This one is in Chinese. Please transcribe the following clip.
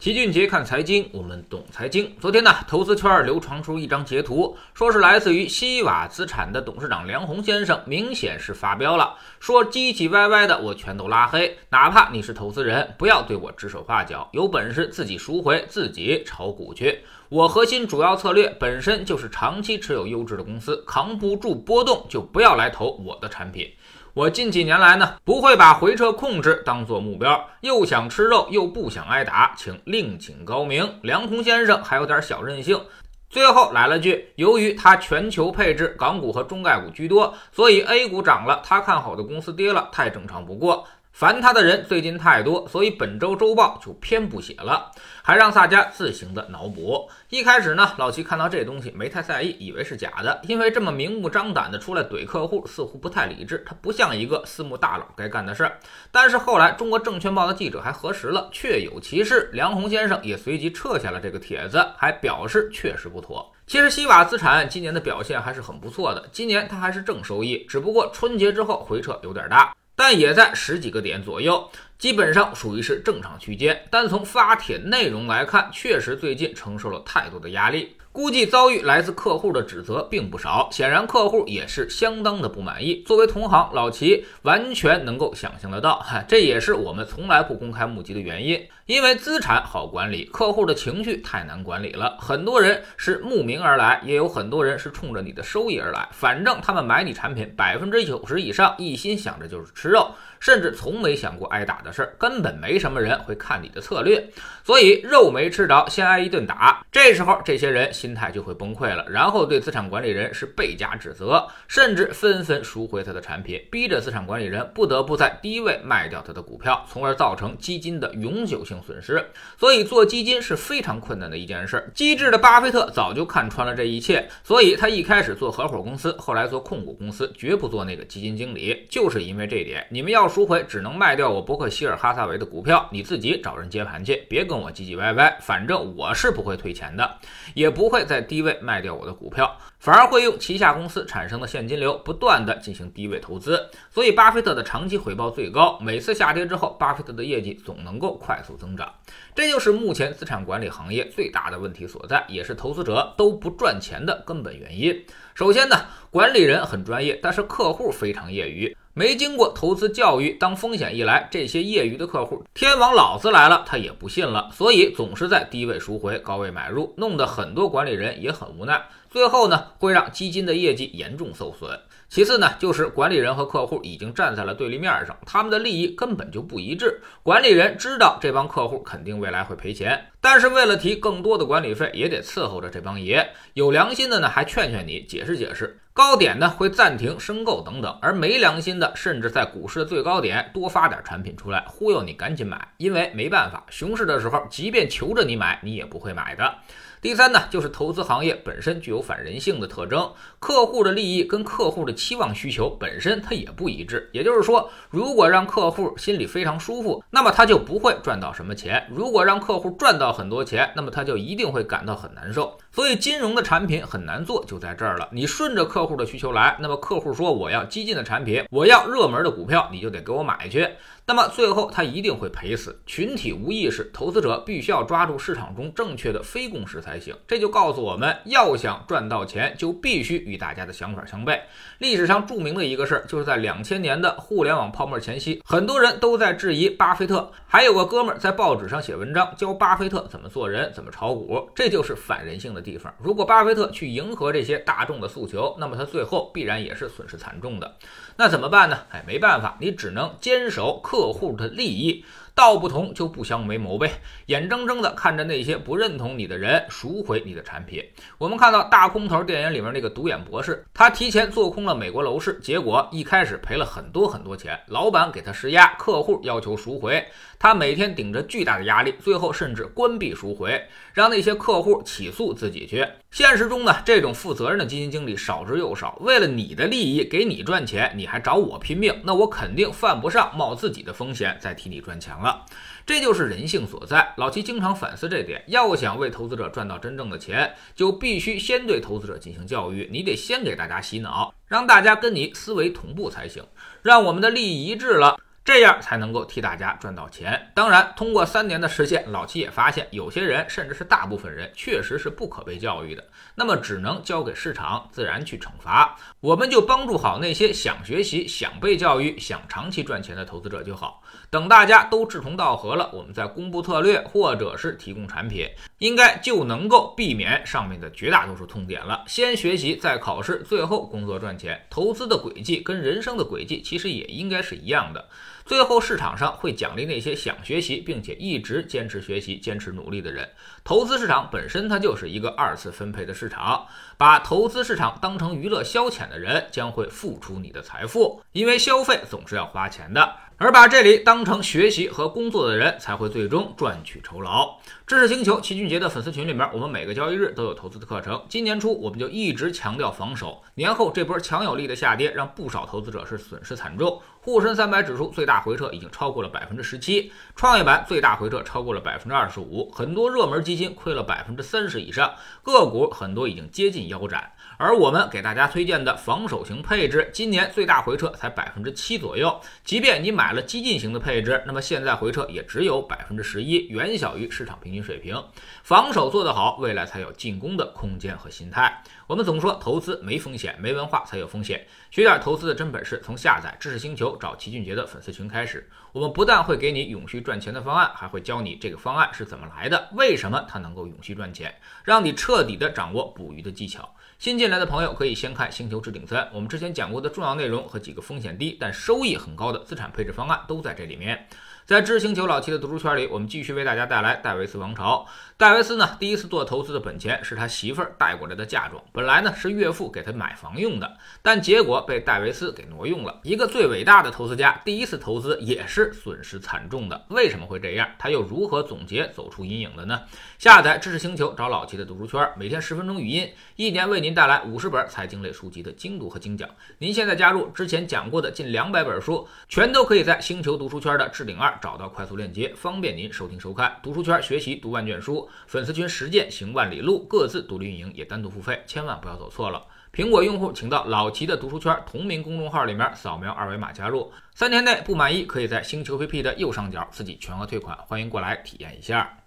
齐俊杰看财经，我们懂财经。昨天呢，投资圈流传出一张截图，说是来自于西瓦资产的董事长梁红先生，明显是发飙了，说唧唧歪歪的我全都拉黑，哪怕你是投资人，不要对我指手画脚，有本事自己赎回，自己炒股去。我核心主要策略本身就是长期持有优质的公司，扛不住波动就不要来投我的产品。我近几年来呢，不会把回撤控制当做目标，又想吃肉又不想挨打，请另请高明。梁红先生还有点小任性，最后来了句：由于他全球配置港股和中概股居多，所以 A 股涨了，他看好的公司跌了，太正常不过。烦他的人最近太多，所以本周周报就偏不写了，还让大家自行的脑补。一开始呢，老齐看到这东西没太在意，以为是假的，因为这么明目张胆的出来怼客户，似乎不太理智，他不像一个私募大佬该干的事儿。但是后来，中国证券报的记者还核实了，确有其事。梁红先生也随即撤下了这个帖子，还表示确实不妥。其实西瓦资产今年的表现还是很不错的，今年它还是正收益，只不过春节之后回撤有点大。但也在十几个点左右，基本上属于是正常区间。但从发帖内容来看，确实最近承受了太多的压力。估计遭遇来自客户的指责并不少，显然客户也是相当的不满意。作为同行，老齐完全能够想象得到，哈，这也是我们从来不公开募集的原因。因为资产好管理，客户的情绪太难管理了。很多人是慕名而来，也有很多人是冲着你的收益而来。反正他们买你产品，百分之九十以上一心想着就是吃肉，甚至从没想过挨打的事儿，根本没什么人会看你的策略。所以肉没吃着，先挨一顿打。这时候，这些人心态就会崩溃了，然后对资产管理人是倍加指责，甚至纷纷赎回他的产品，逼着资产管理人不得不在低位卖掉他的股票，从而造成基金的永久性损失。所以做基金是非常困难的一件事。机智的巴菲特早就看穿了这一切，所以他一开始做合伙公司，后来做控股公司，绝不做那个基金经理，就是因为这点。你们要赎回，只能卖掉我伯克希尔哈萨韦的股票，你自己找人接盘去，别跟。我唧唧歪歪，反正我是不会退钱的，也不会在低位卖掉我的股票，反而会用旗下公司产生的现金流不断的进行低位投资。所以，巴菲特的长期回报最高，每次下跌之后，巴菲特的业绩总能够快速增长。这就是目前资产管理行业最大的问题所在，也是投资者都不赚钱的根本原因。首先呢，管理人很专业，但是客户非常业余。没经过投资教育，当风险一来，这些业余的客户，天王老子来了，他也不信了，所以总是在低位赎回，高位买入，弄得很多管理人也很无奈。最后呢，会让基金的业绩严重受损。其次呢，就是管理人和客户已经站在了对立面上，他们的利益根本就不一致。管理人知道这帮客户肯定未来会赔钱，但是为了提更多的管理费，也得伺候着这帮爷。有良心的呢，还劝劝你，解释解释。高点呢会暂停申购等等，而没良心的，甚至在股市的最高点多发点产品出来，忽悠你赶紧买，因为没办法，熊市的时候，即便求着你买，你也不会买的。第三呢，就是投资行业本身具有反人性的特征，客户的利益跟客户的期望需求本身它也不一致。也就是说，如果让客户心里非常舒服，那么他就不会赚到什么钱；如果让客户赚到很多钱，那么他就一定会感到很难受。所以，金融的产品很难做，就在这儿了。你顺着客户的需求来，那么客户说我要激进的产品，我要热门的股票，你就得给我买去。那么最后他一定会赔死。群体无意识，投资者必须要抓住市场中正确的非共识才行。这就告诉我们要想赚到钱，就必须与大家的想法相悖。历史上著名的一个事儿，就是在两千年的互联网泡沫前夕，很多人都在质疑巴菲特。还有个哥们儿在报纸上写文章，教巴菲特怎么做人，怎么炒股。这就是反人性的地方。如果巴菲特去迎合这些大众的诉求，那么他最后必然也是损失惨重的。那怎么办呢？哎，没办法，你只能坚守客户的利益。道不同就不相为谋呗，眼睁睁的看着那些不认同你的人赎回你的产品。我们看到大空头电影里面那个独眼博士，他提前做空了美国楼市，结果一开始赔了很多很多钱，老板给他施压，客户要求赎回，他每天顶着巨大的压力，最后甚至关闭赎回，让那些客户起诉自己去。现实中呢，这种负责任的基金经理少之又少。为了你的利益，给你赚钱，你还找我拼命，那我肯定犯不上冒自己的风险再替你赚钱了。这就是人性所在。老齐经常反思这点。要想为投资者赚到真正的钱，就必须先对投资者进行教育。你得先给大家洗脑，让大家跟你思维同步才行，让我们的利益一致了。这样才能够替大家赚到钱。当然，通过三年的实践，老齐也发现，有些人甚至是大部分人，确实是不可被教育的。那么，只能交给市场自然去惩罚。我们就帮助好那些想学习、想被教育、想长期赚钱的投资者就好。等大家都志同道合了，我们再公布策略，或者是提供产品，应该就能够避免上面的绝大多数痛点了。先学习，再考试，最后工作赚钱。投资的轨迹跟人生的轨迹其实也应该是一样的。最后市场上会奖励那些想学习并且一直坚持学习、坚持努力的人。投资市场本身它就是一个二次分配的市场，把投资市场当成娱乐消遣的人将会付出你的财富，因为消费总是要花钱的。而把这里当成学习和工作的人，才会最终赚取酬劳。知识星球齐俊杰的粉丝群里面，我们每个交易日都有投资的课程。今年初我们就一直强调防守，年后这波强有力的下跌，让不少投资者是损失惨重。沪深三百指数最大回撤已经超过了百分之十七，创业板最大回撤超过了百分之二十五，很多热门基金亏了百分之三十以上，个股很多已经接近腰斩。而我们给大家推荐的防守型配置，今年最大回撤才百分之七左右。即便你买了激进型的配置，那么现在回撤也只有百分之十一，远小于市场平均水平。防守做得好，未来才有进攻的空间和心态。我们总说投资没风险，没文化才有风险。学点投资的真本事，从下载知识星球找齐俊杰的粉丝群开始。我们不但会给你永续赚钱的方案，还会教你这个方案是怎么来的，为什么它能够永续赚钱，让你彻底的掌握捕鱼的技巧。新进来的朋友可以先看《星球置顶三》，我们之前讲过的重要内容和几个风险低但收益很高的资产配置方案都在这里面。在知识星球老七的读书圈里，我们继续为大家带来戴维斯王朝。戴维斯呢，第一次做投资的本钱是他媳妇儿带过来的嫁妆，本来呢是岳父给他买房用的，但结果被戴维斯给挪用了。一个最伟大的投资家，第一次投资也是损失惨重的。为什么会这样？他又如何总结走出阴影的呢？下载知识星球，找老七的读书圈，每天十分钟语音，一年为您带来五十本财经类书籍的精读和精讲。您现在加入之前讲过的近两百本书，全都可以在星球读书圈的置顶二。找到快速链接，方便您收听收看。读书圈学习读万卷书，粉丝群实践行万里路，各自独立运营也单独付费，千万不要走错了。苹果用户请到老齐的读书圈同名公众号里面扫描二维码加入，三天内不满意可以在星球 APP 的右上角自己全额退款，欢迎过来体验一下。